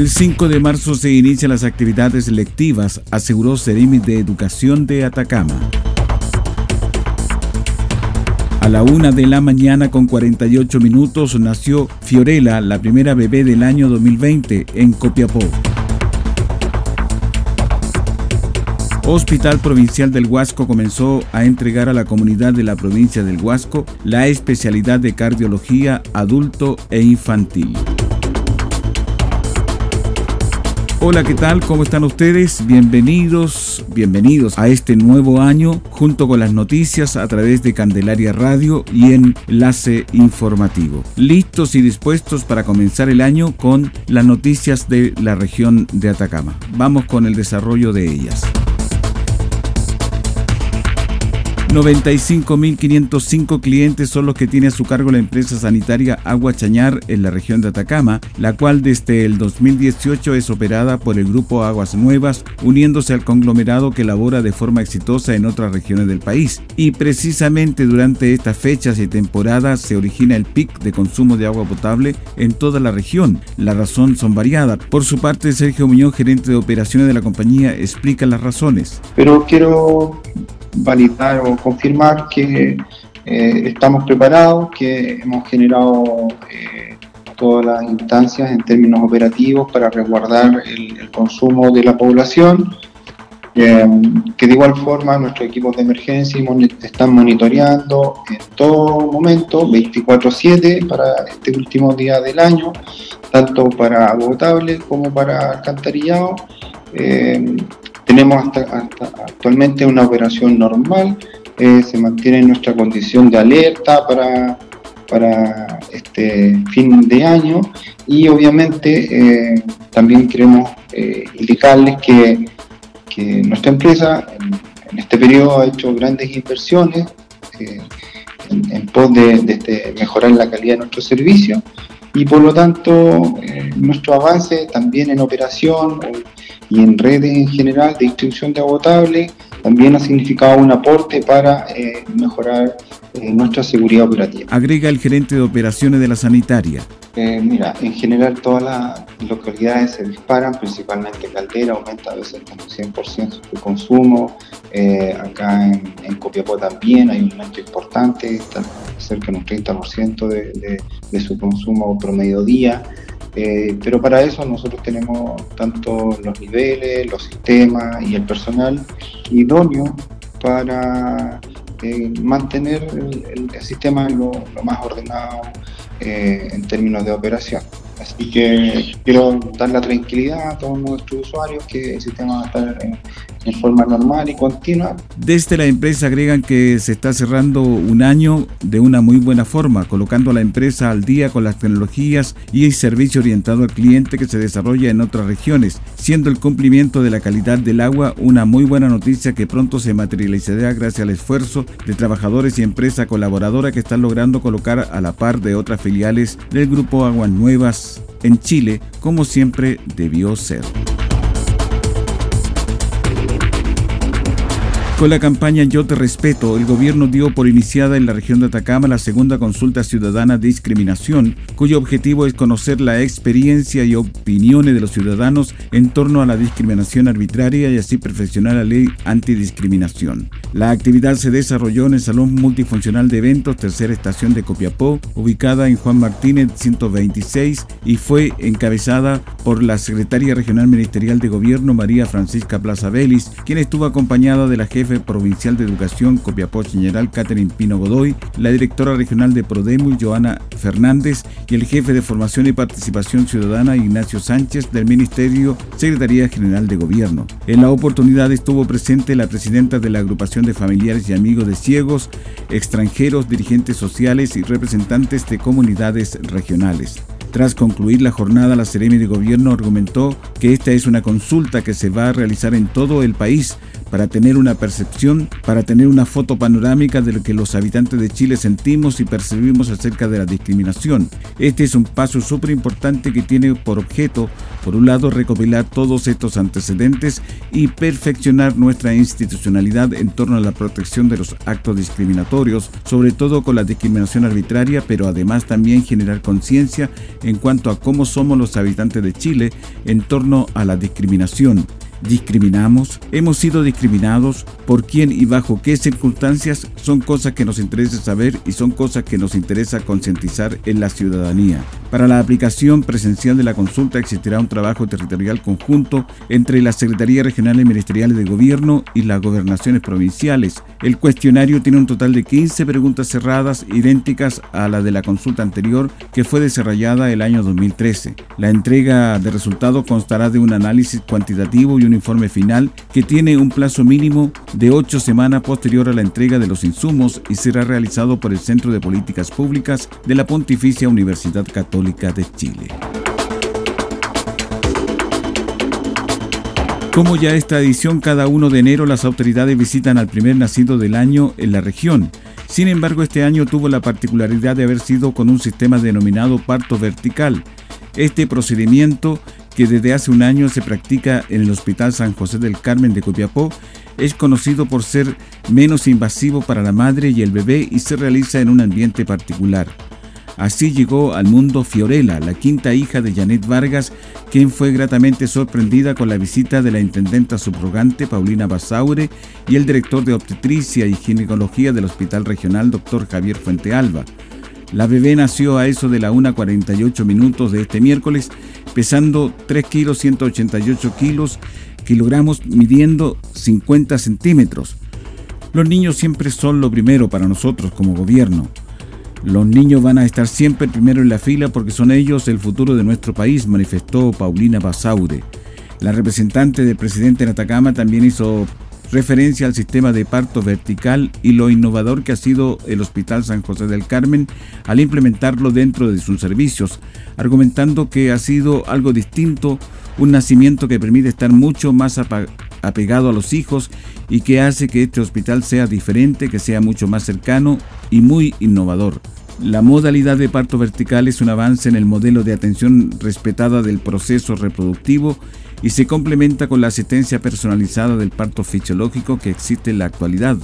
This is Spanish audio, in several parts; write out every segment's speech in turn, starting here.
El 5 de marzo se inician las actividades lectivas, aseguró Ceremi de Educación de Atacama. A la una de la mañana con 48 minutos nació Fiorella, la primera bebé del año 2020 en Copiapó. Hospital Provincial del Huasco comenzó a entregar a la comunidad de la provincia del Huasco la especialidad de cardiología adulto e infantil. Hola, ¿qué tal? ¿Cómo están ustedes? Bienvenidos, bienvenidos a este nuevo año junto con las noticias a través de Candelaria Radio y Enlace Informativo. Listos y dispuestos para comenzar el año con las noticias de la región de Atacama. Vamos con el desarrollo de ellas. 95.505 clientes son los que tiene a su cargo la empresa sanitaria Agua Chañar en la región de Atacama, la cual desde el 2018 es operada por el grupo Aguas Nuevas, uniéndose al conglomerado que labora de forma exitosa en otras regiones del país. Y precisamente durante estas fechas y temporadas se origina el pic de consumo de agua potable en toda la región. La razón son variadas. Por su parte, Sergio Muñoz, gerente de operaciones de la compañía, explica las razones. Pero quiero validar o confirmar que eh, estamos preparados, que hemos generado eh, todas las instancias en términos operativos para resguardar el, consumo de la población, eh, que de igual forma nuestros equipos de emergencia están monitoreando en todo momento, 24/7 para este último día del año, tanto para agotable como para alcantarillado. Tenemos hasta, actualmente una operación normal, eh, se mantiene nuestra condición de alerta para, para este fin de año y obviamente eh, también queremos eh, indicarles que, nuestra empresa en, este periodo ha hecho grandes inversiones en, pos de, de este, mejorar la calidad de nuestro servicio y por lo tanto nuestro avance también en operación y en redes en general de distribución de agotable también ha significado un aporte para eh, mejorar eh, nuestra seguridad operativa. Agrega el gerente de operaciones de la sanitaria. Eh, mira, en general todas las localidades se disparan, principalmente Caldera aumenta a veces como 100% su consumo, acá en, Copiapó también hay un aumento importante, está cerca de un 30% de, de, de su consumo promedio día. Eh, pero para eso nosotros tenemos tanto los niveles, los sistemas y el personal idóneo para eh, mantener el, sistema lo, más ordenado eh, en términos de operación. Así que quiero dar la tranquilidad a todos nuestros usuarios que el sistema va a estar en, forma normal y continua. Desde la empresa agregan que se está cerrando un año de una muy buena forma, colocando a la empresa al día con las tecnologías y el servicio orientado al cliente que se desarrolla en otras regiones, siendo el cumplimiento de la calidad del agua una muy buena noticia que pronto se materializará gracias al esfuerzo de trabajadores y empresa colaboradora que están logrando colocar a la par de otras filiales del grupo Aguas Nuevas en Chile como siempre debió ser. Con la campaña Yo te respeto, el gobierno dio por iniciada en la región de Atacama la segunda consulta ciudadana de discriminación, cuyo objetivo es conocer la experiencia y opiniones de los ciudadanos en torno a la discriminación arbitraria y así perfeccionar la ley antidiscriminación. La actividad se desarrolló en el Salón Multifuncional de Eventos, tercera estación de Copiapó, ubicada en Juan Martínez 126 y fue encabezada por la secretaria regional ministerial de gobierno María Francisca Plaza Vélez, quien estuvo acompañada de la jefa provincial de educación Copiapó General Catherine Pino Godoy, la directora regional de Prodemu Joana Fernández y el jefe de formación y participación ciudadana Ignacio Sánchez del Ministerio Secretaría General de Gobierno. En la oportunidad estuvo presente la presidenta de la agrupación de familiares y amigos de ciegos, extranjeros, dirigentes sociales y representantes de comunidades regionales. Tras concluir la jornada, la Seremi de Gobierno argumentó que esta es una consulta que se va a realizar en todo el país para tener una percepción, para tener una foto panorámica de lo que los habitantes de Chile sentimos y percibimos acerca de la discriminación. Este es un paso súper importante que tiene por objeto, por un lado, recopilar todos estos antecedentes y perfeccionar nuestra institucionalidad en torno a la protección de los actos discriminatorios, sobre todo con la discriminación arbitraria, pero además también generar conciencia en cuanto a cómo somos los habitantes de Chile en torno a la discriminación discriminamos, hemos sido discriminados, por quién y bajo qué circunstancias son cosas que nos interesa saber y son cosas que nos interesa concientizar en la ciudadanía. Para la aplicación presencial de la consulta existirá un trabajo territorial conjunto entre las Secretarías Regionales Ministeriales de Gobierno y las gobernaciones provinciales. El cuestionario tiene un total de 15 preguntas cerradas idénticas a la de la consulta anterior que fue desarrollada el año 2013. La entrega de resultados constará de un análisis cuantitativo y un informe final que tiene un plazo mínimo de ocho semanas posterior a la entrega de los insumos y será realizado por el Centro de Políticas Públicas de la Pontificia Universidad Católica de Chile. Como ya esta edición, cada 1 de enero las autoridades visitan al primer nacido del año en la región. Sin embargo, este año tuvo la particularidad de haber sido con un sistema denominado parto vertical. Este procedimiento que desde hace un año se practica en el Hospital San José del Carmen de Copiapó, es conocido por ser menos invasivo para la madre y el bebé y se realiza en un ambiente particular. Así llegó al mundo Fiorella, la quinta hija de Janet Vargas, quien fue gratamente sorprendida con la visita de la intendenta subrogante Paulina Basaure y el director de obstetricia y ginecología del Hospital Regional, doctor Javier Fuentealba. La bebé nació a eso de la 1.48 minutos de este miércoles, pesando 3 kilos 188 kilos, kilogramos, midiendo 50 centímetros. Los niños siempre son lo primero para nosotros como gobierno. Los niños van a estar siempre primero en la fila porque son ellos el futuro de nuestro país, manifestó Paulina Basaure. La representante del presidente en Atacama también hizo referencia al sistema de parto vertical y lo innovador que ha sido el Hospital San José del Carmen al implementarlo dentro de sus servicios, argumentando que ha sido algo distinto, un nacimiento que permite estar mucho más apegado a los hijos y que hace que este hospital sea diferente, que sea mucho más cercano y muy innovador. La modalidad de parto vertical es un avance en el modelo de atención respetada del proceso reproductivo y se complementa con la asistencia personalizada del parto fisiológico que existe en la actualidad.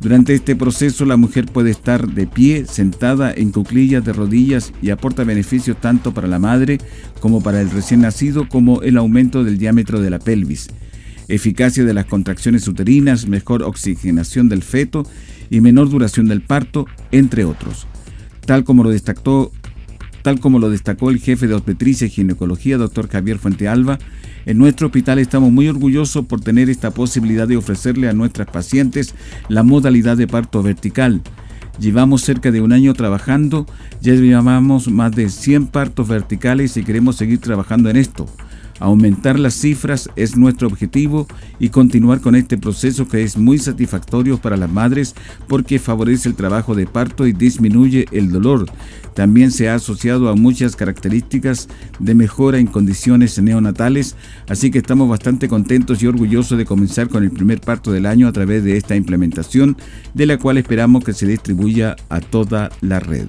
Durante este proceso la mujer puede estar de pie, sentada, en cuclillas, de rodillas y aporta beneficios tanto para la madre como para el recién nacido como el aumento del diámetro de la pelvis, eficacia de las contracciones uterinas, mejor oxigenación del feto y menor duración del parto, entre otros. Tal como lo destacó, tal como lo destacó el jefe de obstetricia y ginecología, doctor Javier Fuentealba, en nuestro hospital estamos muy orgullosos por tener esta posibilidad de ofrecerle a nuestras pacientes la modalidad de parto vertical. Llevamos cerca de un año trabajando, ya llevamos más de 100 partos verticales y queremos seguir trabajando en esto. Aumentar las cifras es nuestro objetivo y continuar con este proceso que es muy satisfactorio para las madres porque favorece el trabajo de parto y disminuye el dolor. También se ha asociado a muchas características de mejora en condiciones neonatales, así que estamos bastante contentos y orgullosos de comenzar con el primer parto del año a través de esta implementación, de la cual esperamos que se distribuya a toda la red.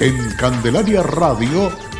En Candelaria Radio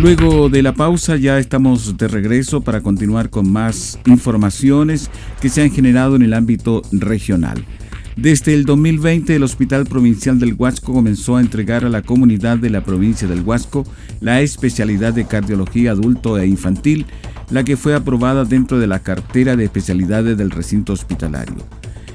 Luego de la pausa ya estamos de regreso para continuar con más informaciones que se han generado en el ámbito regional. Desde el 2020, el Hospital Provincial del Huasco comenzó a entregar a la comunidad de la provincia del Huasco la especialidad de cardiología adulto e infantil, la que fue aprobada dentro de la cartera de especialidades del recinto hospitalario.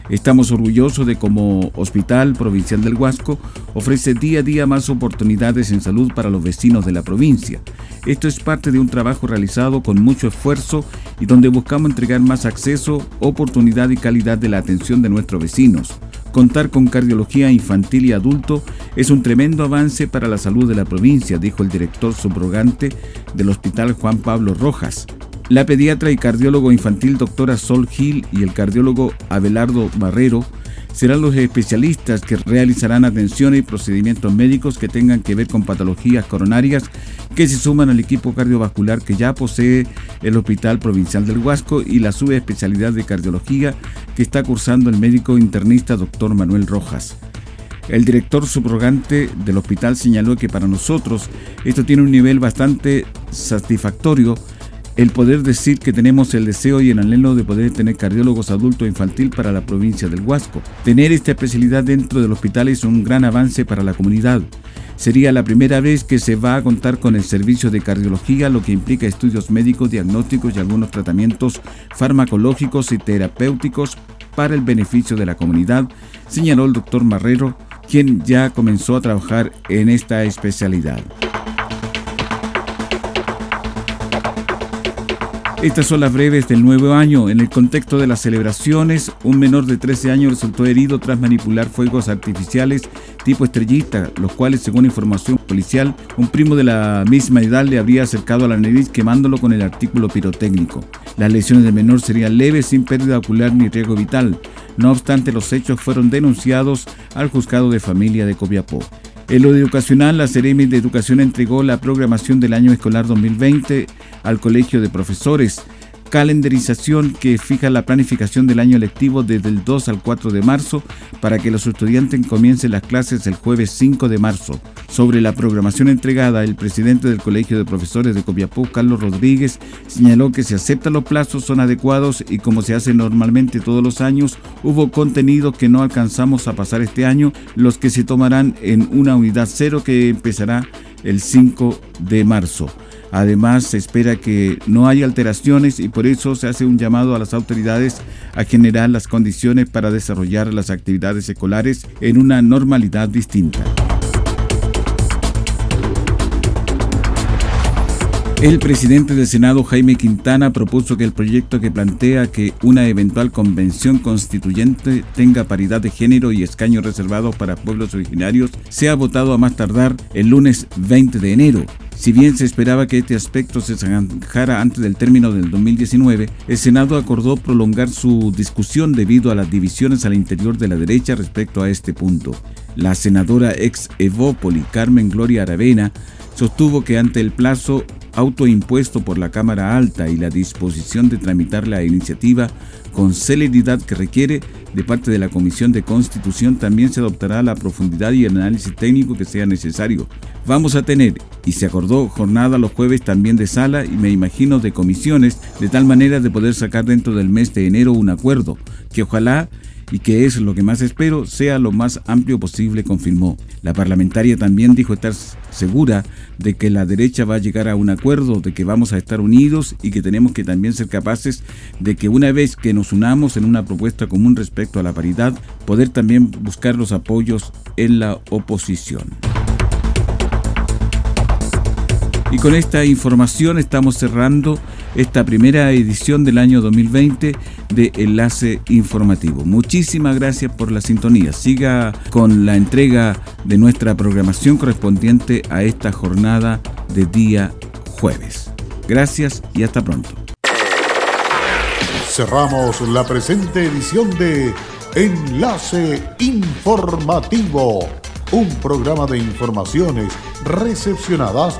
Estamos orgullosos de cómo Hospital Provincial del Huasco ofrece día a día más oportunidades en salud para los vecinos de la provincia. Esto es parte de un trabajo realizado con mucho esfuerzo y donde buscamos entregar más acceso, oportunidad y calidad de la atención de nuestros vecinos. Contar con cardiología infantil y adulto es un tremendo avance para la salud de la provincia, dijo el director subrogante del Hospital Juan Pablo Rojas. La pediatra y cardiólogo infantil doctora Sol Gil y el cardiólogo Abelardo Barrero serán los especialistas que realizarán atenciones y procedimientos médicos que tengan que ver con patologías coronarias que se suman al equipo cardiovascular que ya posee el Hospital Provincial del Huasco y la subespecialidad de cardiología que está cursando el médico internista doctor Manuel Rojas. El director subrogante del hospital señaló que para nosotros esto tiene un nivel bastante satisfactorio el poder decir que tenemos el deseo y el anhelo de poder tener cardiólogos adulto e infantil para la provincia del Huasco. Tener esta especialidad dentro del hospital es un gran avance para la comunidad. Sería la primera vez que se va a contar con el servicio de cardiología, lo que implica estudios médicos, diagnósticos y algunos tratamientos farmacológicos y terapéuticos para el beneficio de la comunidad, señaló el doctor Marrero, quien ya comenzó a trabajar en esta especialidad. Estas son las breves del nuevo año. En el contexto de las celebraciones, un menor de 13 años resultó herido tras manipular fuegos artificiales tipo estrellista, los cuales, según información policial, un primo de la misma edad le habría acercado a la nariz quemándolo con el artículo pirotécnico. Las lesiones del menor serían leves, sin pérdida ocular ni riesgo vital. No obstante, los hechos fueron denunciados al juzgado de familia de Copiapó. En lo educacional, la Ceremi de Educación entregó la programación del año escolar 2020 al Colegio de Profesores calendarización que fija la planificación del año lectivo desde el 2 al 4 de marzo para que los estudiantes comiencen las clases el jueves 5 de marzo. Sobre la programación entregada, el presidente del Colegio de Profesores de Copiapó, Carlos Rodríguez, señaló que si aceptan los plazos son adecuados y como se hace normalmente todos los años, hubo contenido que no alcanzamos a pasar este año, los que se tomarán en una unidad cero que empezará el 5 de marzo. Además, se espera que no haya alteraciones y por eso se hace un llamado a las autoridades a generar las condiciones para desarrollar las actividades escolares en una normalidad distinta. El presidente del Senado, Jaime Quintana, propuso que el proyecto que plantea que una eventual convención constituyente tenga paridad de género y escaño reservado para pueblos originarios sea votado a más tardar el lunes 20 de enero. Si bien se esperaba que este aspecto se zanjara antes del término del 2019, el Senado acordó prolongar su discusión debido a las divisiones al interior de la derecha respecto a este punto. La senadora ex Evópoli, Carmen Gloria Aravena, sostuvo que ante el plazo autoimpuesto por la Cámara Alta y la disposición de tramitar la iniciativa con celeridad que requiere de parte de la Comisión de Constitución, también se adoptará la profundidad y el análisis técnico que sea necesario. Vamos a tener, y se acordó, jornada los jueves también de sala y me imagino de comisiones, de tal manera de poder sacar dentro del mes de enero un acuerdo, que ojalá y que es lo que más espero, sea lo más amplio posible, confirmó. La parlamentaria también dijo estar segura de que la derecha va a llegar a un acuerdo, de que vamos a estar unidos y que tenemos que también ser capaces de que una vez que nos unamos en una propuesta común respecto a la paridad, poder también buscar los apoyos en la oposición. Y con esta información estamos cerrando esta primera edición del año 2020 de Enlace Informativo. Muchísimas gracias por la sintonía. Siga con la entrega de nuestra programación correspondiente a esta jornada de día jueves. Gracias y hasta pronto. Cerramos la presente edición de Enlace Informativo, un programa de informaciones recepcionadas